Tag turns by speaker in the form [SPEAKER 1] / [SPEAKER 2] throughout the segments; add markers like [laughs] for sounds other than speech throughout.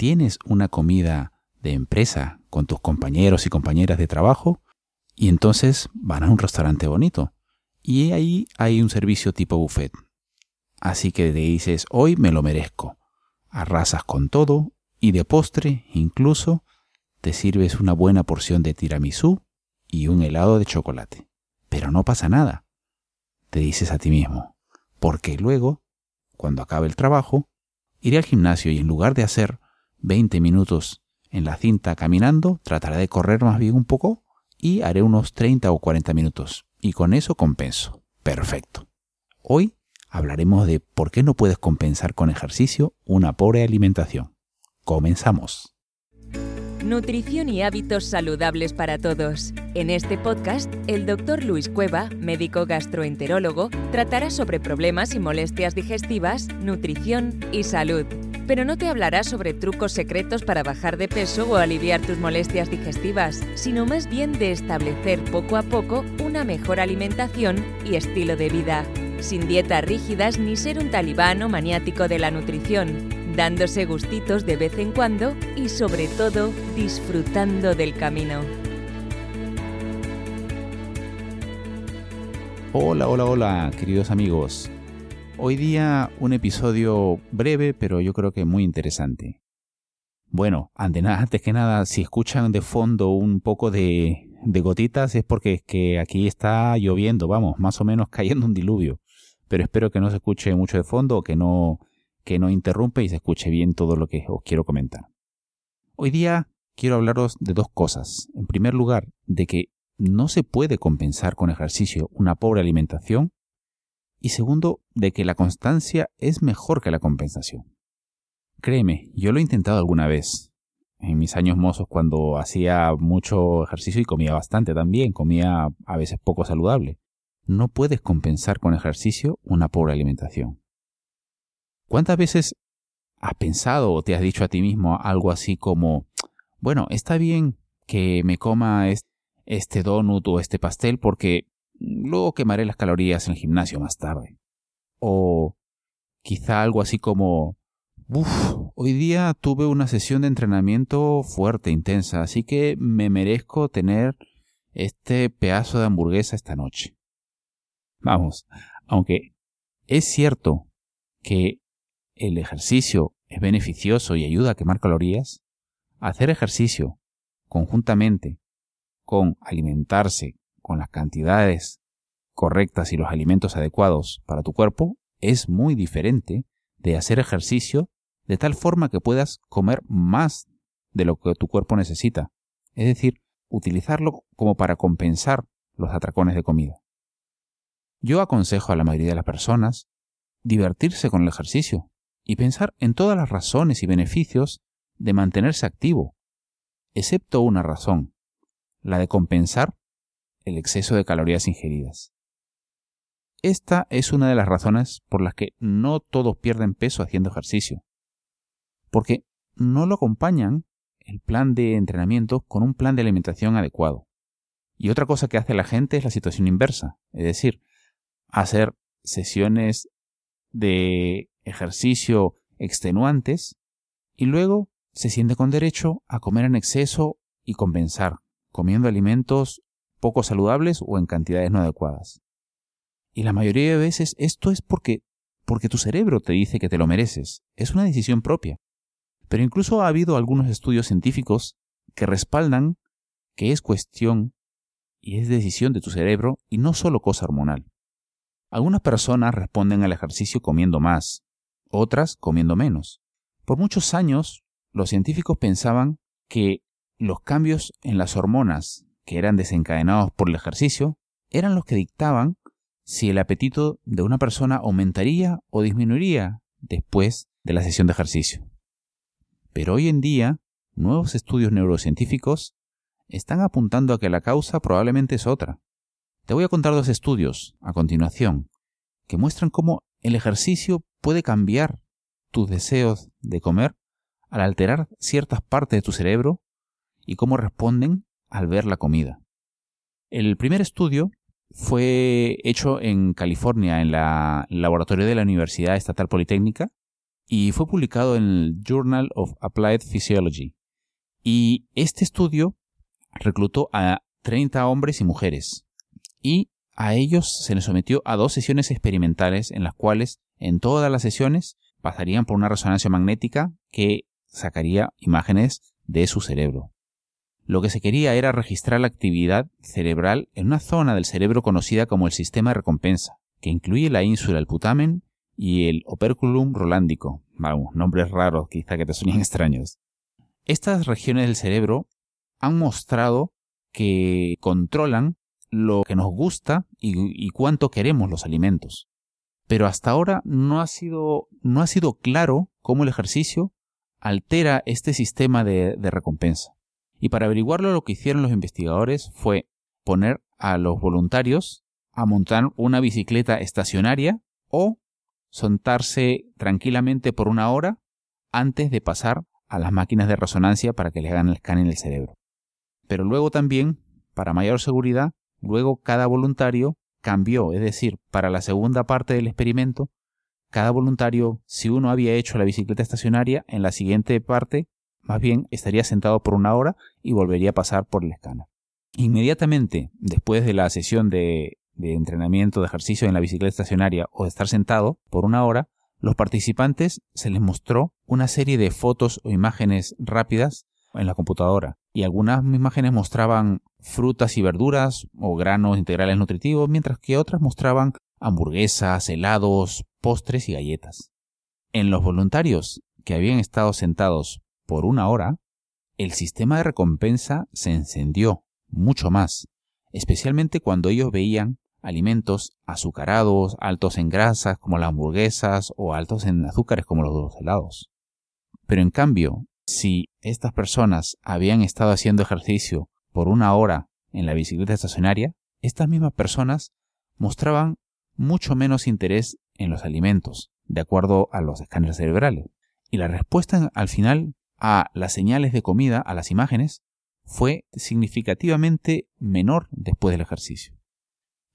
[SPEAKER 1] tienes una comida de empresa con tus compañeros y compañeras de trabajo y entonces van a un restaurante bonito y ahí hay un servicio tipo buffet. Así que te dices, hoy me lo merezco. Arrasas con todo y de postre incluso te sirves una buena porción de tiramisú y un helado de chocolate. Pero no pasa nada, te dices a ti mismo, porque luego, cuando acabe el trabajo, iré al gimnasio y en lugar de hacer 20 minutos en la cinta caminando, trataré de correr más bien un poco y haré unos 30 o 40 minutos. Y con eso compenso. Perfecto. Hoy hablaremos de por qué no puedes compensar con ejercicio una pobre alimentación. Comenzamos.
[SPEAKER 2] Nutrición y hábitos saludables para todos. En este podcast, el doctor Luis Cueva, médico gastroenterólogo, tratará sobre problemas y molestias digestivas, nutrición y salud. Pero no te hablará sobre trucos secretos para bajar de peso o aliviar tus molestias digestivas, sino más bien de establecer poco a poco una mejor alimentación y estilo de vida, sin dietas rígidas ni ser un talibán o maniático de la nutrición dándose gustitos de vez en cuando y sobre todo disfrutando del camino.
[SPEAKER 1] Hola, hola, hola, queridos amigos. Hoy día un episodio breve, pero yo creo que muy interesante. Bueno, antes que nada, si escuchan de fondo un poco de, gotitas es porque es que aquí está lloviendo, vamos, más o menos [laughs] cayendo un diluvio. Pero espero que no se escuche mucho de fondo o que no que no interrumpe y se escuche bien todo lo que os quiero comentar. Hoy día quiero hablaros de dos cosas. En primer lugar, de que no se puede compensar con ejercicio una pobre alimentación. Y segundo, de que la constancia es mejor que la compensación. Créeme, yo lo he intentado alguna vez. En mis años mozos cuando hacía mucho ejercicio y comía bastante también, comía a veces poco saludable. No puedes compensar con ejercicio una pobre alimentación. ¿Cuántas veces has pensado o te has dicho a ti mismo algo así como, bueno, está bien que me coma este donut o este pastel porque luego quemaré las calorías en el gimnasio más tarde? O quizá algo así como, uff, hoy día tuve una sesión de entrenamiento fuerte, intensa, así que me merezco tener este pedazo de hamburguesa esta noche. Vamos, aunque es cierto que el ejercicio es beneficioso y ayuda a quemar calorías, hacer ejercicio conjuntamente con alimentarse con las cantidades correctas y los alimentos adecuados para tu cuerpo es muy diferente de hacer ejercicio de tal forma que puedas comer más de lo que tu cuerpo necesita. Es decir, utilizarlo como para compensar los atracones de comida. Yo aconsejo a la mayoría de las personas divertirse con el ejercicio, y pensar en todas las razones y beneficios de mantenerse activo, excepto una razón, la de compensar el exceso de calorías ingeridas. Esta es una de las razones por las que no todos pierden peso haciendo ejercicio, porque no lo acompañan el plan de entrenamiento con un plan de alimentación adecuado. Y otra cosa que hace la gente es la situación inversa, es decir, hacer sesiones de ejercicio extenuantes y luego se siente con derecho a comer en exceso y compensar, comiendo alimentos poco saludables o en cantidades no adecuadas. Y la mayoría de veces esto es porque porque tu cerebro te dice que te lo mereces. Es una decisión propia. Pero incluso ha habido algunos estudios científicos que respaldan que es cuestión y es decisión de tu cerebro y no solo cosa hormonal. Algunas personas responden al ejercicio comiendo más, otras comiendo menos. Por muchos años, los científicos pensaban que los cambios en las hormonas que eran desencadenados por el ejercicio eran los que dictaban si el apetito de una persona aumentaría o disminuiría después de la sesión de ejercicio. Pero hoy en día, nuevos estudios neurocientíficos están apuntando a que la causa probablemente es otra. Te voy a contar dos estudios a continuación que muestran cómo el ejercicio puede cambiar tus deseos de comer al alterar ciertas partes de tu cerebro y cómo responden al ver la comida. El primer estudio fue hecho en California, en el laboratorio de la Universidad Estatal Politécnica, y fue publicado en el Journal of Applied Physiology. Y este estudio reclutó a 30 hombres y mujeres y a ellos se les sometió a dos sesiones experimentales en las cuales en todas las sesiones pasarían por una resonancia magnética que sacaría imágenes de su cerebro. Lo que se quería era registrar la actividad cerebral en una zona del cerebro conocida como el sistema de recompensa, que incluye la ínsula, el putamen y el operculum rolandico. Vamos, nombres raros quizá que te suenan [laughs] extraños. Estas regiones del cerebro han mostrado que controlan lo que nos gusta y, cuánto queremos los alimentos. Pero hasta ahora no ha sido, no ha sido claro cómo el ejercicio altera este sistema de recompensa. Y para averiguarlo lo que hicieron los investigadores fue poner a los voluntarios a montar una bicicleta estacionaria o sentarse tranquilamente por una hora antes de pasar a las máquinas de resonancia para que les hagan el escáner del cerebro. Pero luego también, para mayor seguridad, luego cada voluntario cambió, es decir, para la segunda parte del experimento, cada voluntario, si uno había hecho la bicicleta estacionaria, en la siguiente parte, más bien estaría sentado por una hora y volvería a pasar por el escáner. Inmediatamente después de la sesión de, de entrenamiento de ejercicio en la bicicleta estacionaria o de estar sentado por una hora, los participantes se les mostró una serie de fotos o imágenes rápidas en la computadora y algunas imágenes mostraban frutas y verduras o granos integrales nutritivos, mientras que otras mostraban hamburguesas, helados, postres y galletas. En los voluntarios que habían estado sentados por una hora, el sistema de recompensa se encendió mucho más, especialmente cuando ellos veían alimentos azucarados, altos en grasas como las hamburguesas o altos en azúcares como los helados. Pero en cambio, si estas personas habían estado haciendo ejercicio por una hora en la bicicleta estacionaria, estas mismas personas mostraban mucho menos interés en los alimentos, de acuerdo a los escáneres cerebrales. Y la respuesta al final a las señales de comida, a las imágenes, fue significativamente menor después del ejercicio.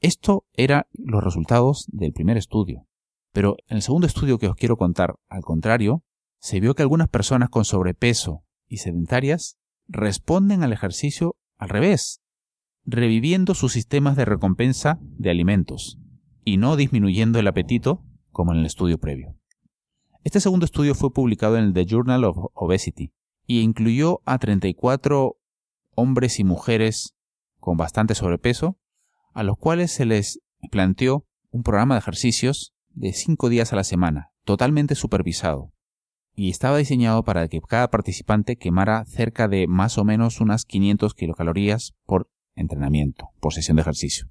[SPEAKER 1] Esto eran los resultados del primer estudio. Pero en el segundo estudio que os quiero contar, al contrario, se vio que algunas personas con sobrepeso y sedentarias responden al ejercicio al revés, reviviendo sus sistemas de recompensa de alimentos y no disminuyendo el apetito como en el estudio previo. Este segundo estudio fue publicado en el The Journal of Obesity y incluyó a 34 hombres y mujeres con bastante sobrepeso, a los cuales se les planteó un programa de ejercicios de 5 días a la semana, totalmente supervisado, y estaba diseñado para que cada participante quemara cerca de más o menos unas 500 kilocalorías por entrenamiento, por sesión de ejercicio.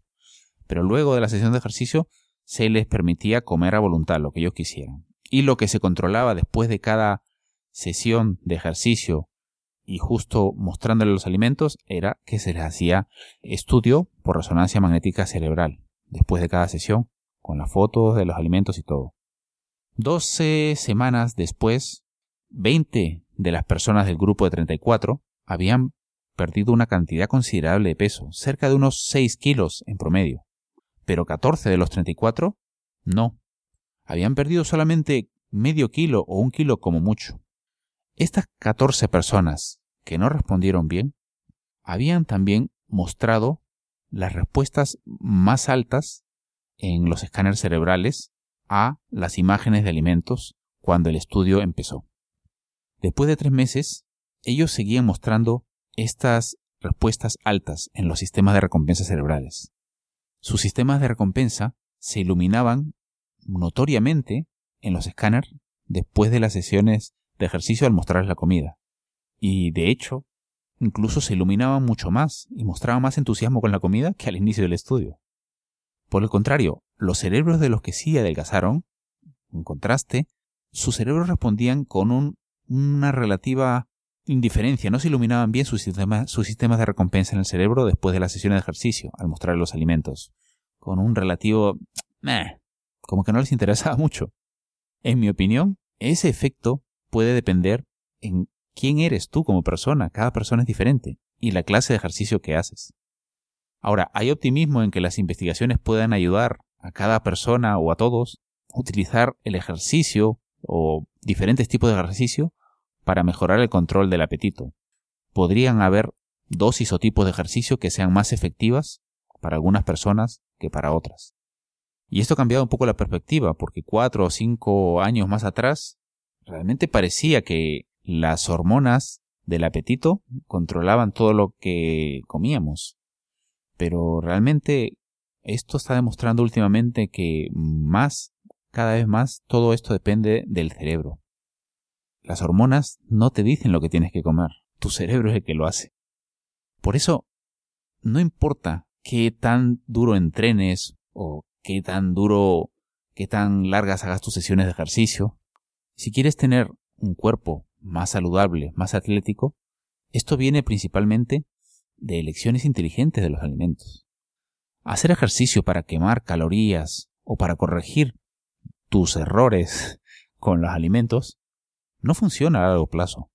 [SPEAKER 1] Pero luego de la sesión de ejercicio se les permitía comer a voluntad lo que ellos quisieran. Y lo que se controlaba después de cada sesión de ejercicio y justo mostrándole los alimentos era que se les hacía estudio por resonancia magnética cerebral después de cada sesión con las fotos de los alimentos y todo. 12 semanas después, 20 de las personas del grupo de 34 habían perdido una cantidad considerable de peso, cerca de unos 6 kilos en promedio. Pero 14 de los 34 no. Habían perdido solamente medio kilo o un kilo como mucho. Estas 14 personas que no respondieron bien habían también mostrado las respuestas más altas en los escáneres cerebrales a las imágenes de alimentos cuando el estudio empezó. Después de tres meses, ellos seguían mostrando estas respuestas altas en los sistemas de recompensa cerebrales. Sus sistemas de recompensa se iluminaban notoriamente en los escáneres después de las sesiones de ejercicio al mostrarles la comida. Y de hecho, incluso se iluminaban mucho más y mostraban más entusiasmo con la comida que al inicio del estudio. Por el contrario, los cerebros de los que sí adelgazaron, en contraste, sus cerebros respondían con una relativa indiferencia, no se iluminaban bien sus, sistemas de recompensa en el cerebro después de la sesión de ejercicio, al mostrar los alimentos, con un relativo... como que no les interesaba [laughs] mucho. En mi opinión, ese efecto puede depender en quién eres tú como persona, cada persona es diferente, y la clase de ejercicio que haces. Ahora, hay optimismo en que las investigaciones puedan ayudar a cada persona o a todos a utilizar el ejercicio o diferentes tipos de ejercicio para mejorar el control del apetito. Podrían haber dosis o tipos de ejercicio que sean más efectivas para algunas personas que para otras. Y esto ha cambiado un poco la perspectiva, porque cuatro o cinco años más atrás, realmente parecía que las hormonas del apetito controlaban todo lo que comíamos. Pero realmente esto está demostrando últimamente que más, cada vez más, todo esto depende del cerebro. Las hormonas no te dicen lo que tienes que comer, tu cerebro es el que lo hace. Por eso, no importa qué tan duro entrenes o qué tan duro, qué tan largas hagas tus sesiones de ejercicio, si quieres tener un cuerpo más saludable, más atlético, esto viene principalmente de elecciones inteligentes de los alimentos. Hacer ejercicio para quemar calorías o para corregir tus errores con los alimentos no funciona a largo plazo.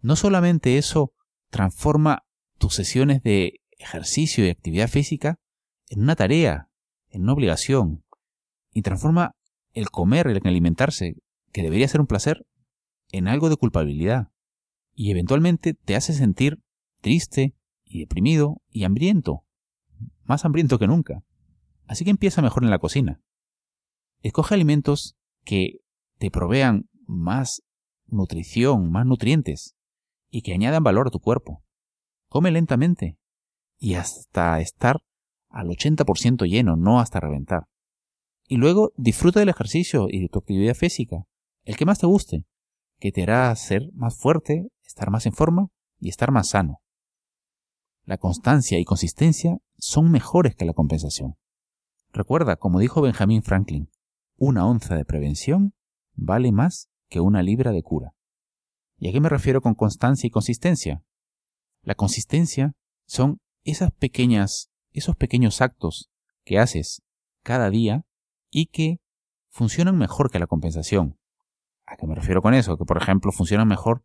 [SPEAKER 1] No solamente eso transforma tus sesiones de ejercicio y actividad física en una tarea, en una obligación, y transforma el comer, el alimentarse, que debería ser un placer, en algo de culpabilidad. Y eventualmente te hace sentir triste y deprimido y hambriento, más hambriento que nunca. Así que empieza mejor en la cocina. Escoge alimentos que te provean más nutrición, más nutrientes y que añadan valor a tu cuerpo. Come lentamente y hasta estar al 80% lleno, no hasta reventar. Y luego disfruta del ejercicio y de tu actividad física, el que más te guste, que te hará ser más fuerte, estar más en forma y estar más sano. La constancia y consistencia son mejores que la compensación. Recuerda, como dijo Benjamin Franklin, una onza de prevención vale más que una libra de cura. ¿Y a qué me refiero con constancia y consistencia? La consistencia son esas pequeñas, esos pequeños actos que haces cada día y que funcionan mejor que la compensación. ¿A qué me refiero con eso? Que por ejemplo funcionan mejor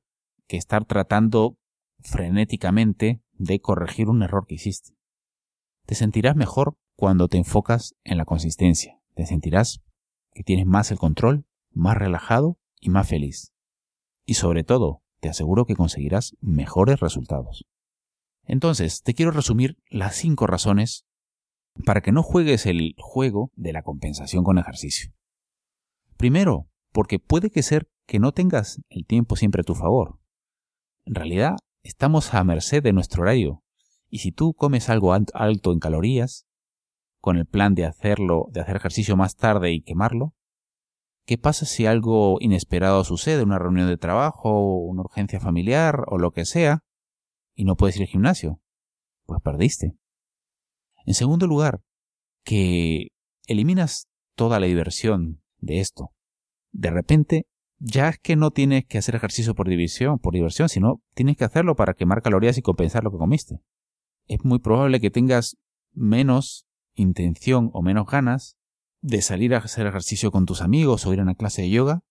[SPEAKER 1] que estar tratando frenéticamente de corregir un error que hiciste. Te sentirás mejor cuando te enfocas en la consistencia. Te sentirás que tienes más el control, más relajado y más feliz. Y sobre todo, te aseguro que conseguirás mejores resultados. Entonces, te quiero resumir las cinco razones para que no juegues el juego de la compensación con ejercicio. Primero, porque puede que ser que no tengas el tiempo siempre a tu favor. En realidad, estamos a merced de nuestro horario, y si tú comes algo alto en calorías, con el plan de hacerlo, de hacer ejercicio más tarde y quemarlo, ¿qué pasa si algo inesperado sucede, una reunión de trabajo, una urgencia familiar o lo que sea, y no puedes ir al gimnasio? Pues perdiste. En segundo lugar, que eliminas toda la diversión de esto. De repente, ya es que no tienes que hacer ejercicio por diversión, por diversión, sino tienes que hacerlo para quemar calorías y compensar lo que comiste. Es muy probable que tengas menos intención o menos ganas de salir a hacer ejercicio con tus amigos o ir a una clase de yoga,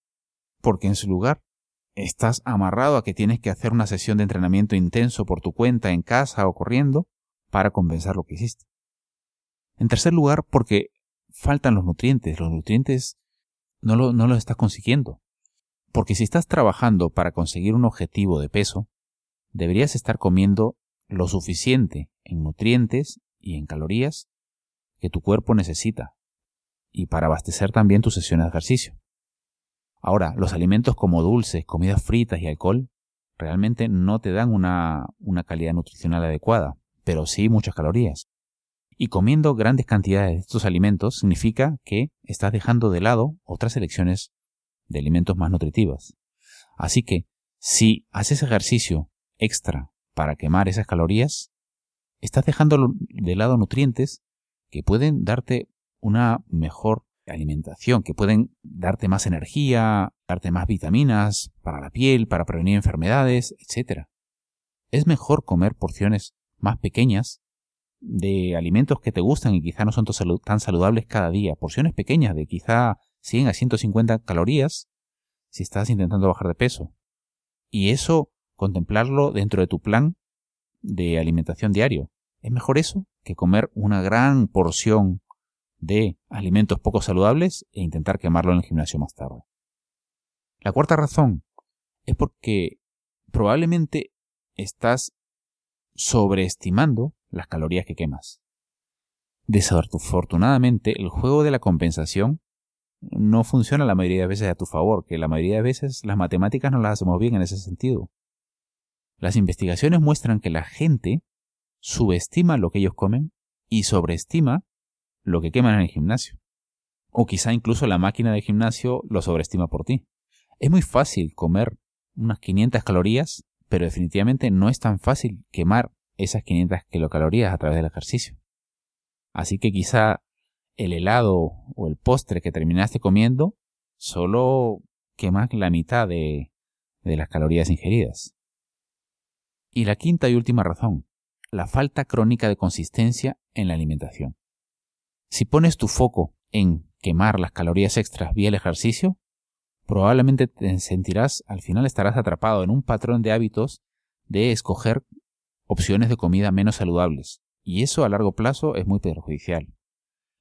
[SPEAKER 1] porque en su lugar estás amarrado a que tienes que hacer una sesión de entrenamiento intenso por tu cuenta en casa o corriendo para compensar lo que hiciste. En tercer lugar, porque faltan los nutrientes. Los nutrientes no, lo, los estás consiguiendo. Porque si estás trabajando para conseguir un objetivo de peso, deberías estar comiendo lo suficiente en nutrientes y en calorías que tu cuerpo necesita y para abastecer también tus sesiones de ejercicio. Ahora, los alimentos como dulces, comidas fritas y alcohol realmente no te dan una, una calidad nutricional adecuada, pero sí muchas calorías. Y comiendo grandes cantidades de estos alimentos significa que estás dejando de lado otras elecciones de alimentos más nutritivas. Así que, si haces ejercicio extra para quemar esas calorías, estás dejando de lado nutrientes que pueden darte una mejor alimentación, que pueden darte más energía, darte más vitaminas para la piel, para prevenir enfermedades, etc. Es mejor comer porciones más pequeñas de alimentos que te gustan y quizá no son tan saludables cada día, porciones pequeñas de quizá 100 a 150 calorías si estás intentando bajar de peso. Y eso contemplarlo dentro de tu plan de alimentación diario. Es mejor eso que comer una gran porción de alimentos poco saludables e intentar quemarlo en el gimnasio más tarde. La cuarta razón es porque probablemente estás sobreestimando las calorías que quemas. Desafortunadamente, el juego de la compensación no funciona la mayoría de veces a tu favor, que la mayoría de veces las matemáticas no las hacemos bien en ese sentido. Las investigaciones muestran que la gente subestima lo que ellos comen y sobreestima lo que queman en el gimnasio. O quizá incluso la máquina de gimnasio lo sobreestima por ti. Es muy fácil comer unas 500 calorías, pero definitivamente no es tan fácil quemar esas 500 kilocalorías a través del ejercicio. Así que quizá el helado o el postre que terminaste comiendo solo quema la mitad de, de las calorías ingeridas. Y la quinta y última razón, la falta crónica de consistencia en la alimentación. Si pones tu foco en quemar las calorías extras vía el ejercicio, probablemente te sentirás, al final estarás atrapado en un patrón de hábitos de escoger opciones de comida menos saludables, y eso a largo plazo es muy perjudicial.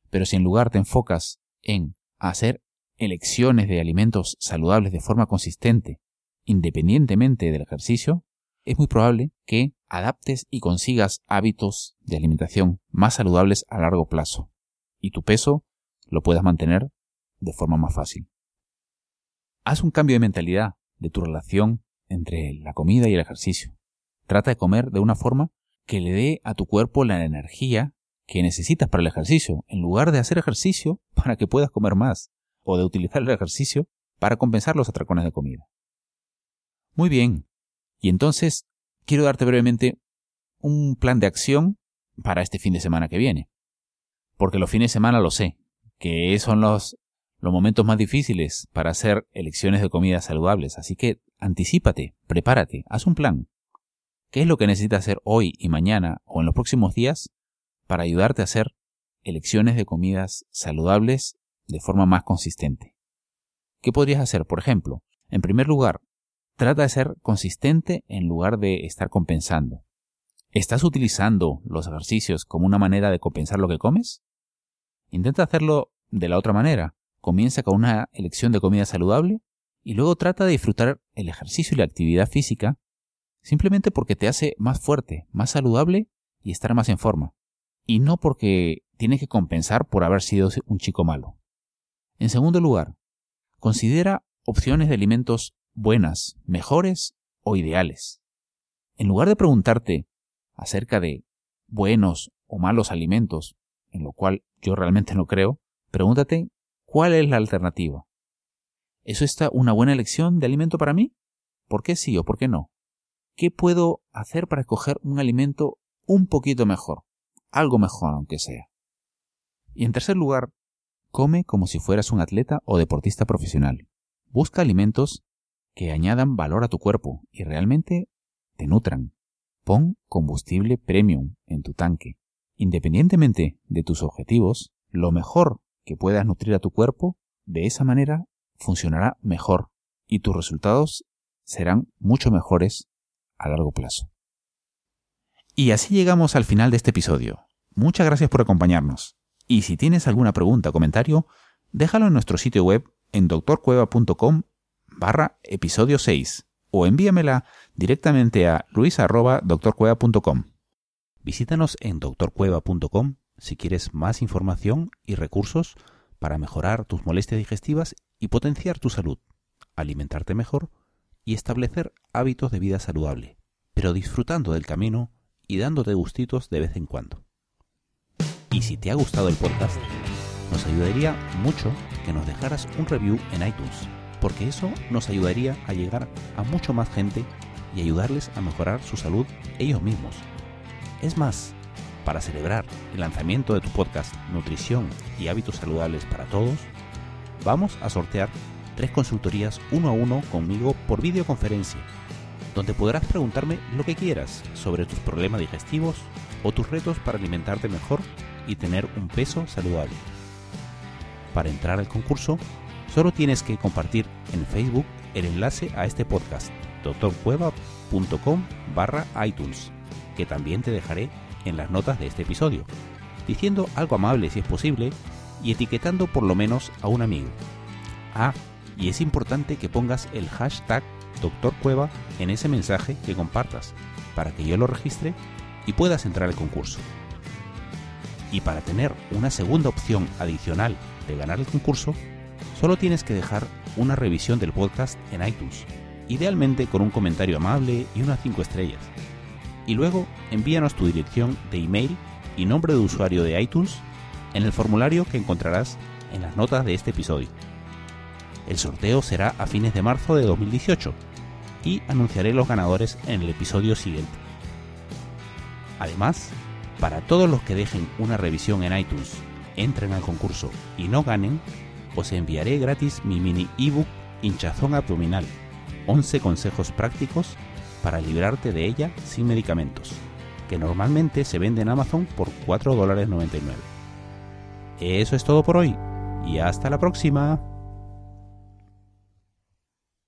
[SPEAKER 1] Pero si en lugar te enfocas en hacer elecciones de alimentos saludables de forma consistente, independientemente del ejercicio, es muy probable que adaptes y consigas hábitos de alimentación más saludables a largo plazo y tu peso lo puedas mantener de forma más fácil. Haz un cambio de mentalidad de tu relación entre la comida y el ejercicio. Trata de comer de una forma que le dé a tu cuerpo la energía que necesitas para el ejercicio, en lugar de hacer ejercicio [laughs] para que puedas comer más, o de utilizar el ejercicio para compensar los atracones de comida. Muy bien, y entonces quiero darte brevemente un plan de acción para este fin de semana que viene. Porque los fines de semana lo sé, que son los, los momentos más difíciles para hacer elecciones de comidas saludables. Así que anticípate, prepárate, haz un plan. ¿Qué es lo que necesitas hacer hoy y mañana o en los próximos días para ayudarte a hacer elecciones de comidas saludables de forma más consistente? ¿Qué podrías hacer? Por ejemplo, en primer lugar, trata de ser consistente en lugar de estar compensando. ¿Estás utilizando los ejercicios como una manera de compensar lo que comes? Intenta hacerlo de la otra manera. Comienza con una elección de comida saludable y luego trata de disfrutar el ejercicio y la actividad física simplemente porque te hace más fuerte, más saludable y estar más en forma. Y no porque tienes que compensar por haber sido un chico malo. En segundo lugar, considera opciones de alimentos buenas, mejores o ideales. En lugar de preguntarte acerca de buenos o malos alimentos, en lo cual yo realmente no creo, pregúntate cuál es la alternativa. ¿Eso está una buena elección de alimento para mí? ¿Por qué sí o por qué no? ¿Qué puedo hacer para escoger un alimento un poquito mejor? Algo mejor aunque sea. Y en tercer lugar, come como si fueras un atleta o deportista profesional. Busca alimentos que añadan valor a tu cuerpo y realmente te nutran. Pon combustible premium en tu tanque. Independientemente de tus objetivos, lo mejor que puedas nutrir a tu cuerpo, de esa manera funcionará mejor y tus resultados serán mucho mejores a largo plazo. Y así llegamos al final de este episodio. Muchas gracias por acompañarnos. Y si tienes alguna pregunta o comentario, déjalo en nuestro sitio web en doctorcueva.com barra episodio 6 o envíamela directamente a luis.doctorcueva.com. Visítanos en doctorcueva.com si quieres más información y recursos para mejorar tus molestias digestivas y potenciar tu salud, alimentarte mejor y establecer hábitos de vida saludable, pero disfrutando del camino y dándote gustitos de vez en cuando. Y si te ha gustado el podcast, nos ayudaría mucho que nos dejaras un review en iTunes porque eso nos ayudaría a llegar a mucho más gente y ayudarles a mejorar su salud ellos mismos. Es más, para celebrar el lanzamiento de tu podcast Nutrición y Hábitos Saludables para Todos, vamos a sortear tres consultorías uno a uno conmigo por videoconferencia, donde podrás preguntarme lo que quieras sobre tus problemas digestivos o tus retos para alimentarte mejor y tener un peso saludable. Para entrar al concurso, Solo tienes que compartir en Facebook el enlace a este podcast, doctorcueva.com barra iTunes, que también te dejaré en las notas de este episodio, diciendo algo amable si es posible y etiquetando por lo menos a un amigo. Ah, Y es importante que pongas el hashtag Doctor Cueva en ese mensaje que compartas para que yo lo registre y puedas entrar al concurso. Y para tener una segunda opción adicional de ganar el concurso, solo tienes que dejar una revisión del podcast en iTunes, idealmente con un comentario amable y unas 5 estrellas. Y luego envíanos tu dirección de email y nombre de usuario de iTunes en el formulario que encontrarás en las notas de este episodio. El sorteo será a fines de marzo de 2018 y anunciaré los ganadores en el episodio siguiente. Además, para todos los que dejen una revisión en iTunes, entren al concurso y no ganen, os enviaré gratis mi mini ebook hinchazón abdominal, 11 consejos prácticos para librarte de ella sin medicamentos, que normalmente se vende en Amazon por 4,99 Eso es todo por hoy y hasta la próxima.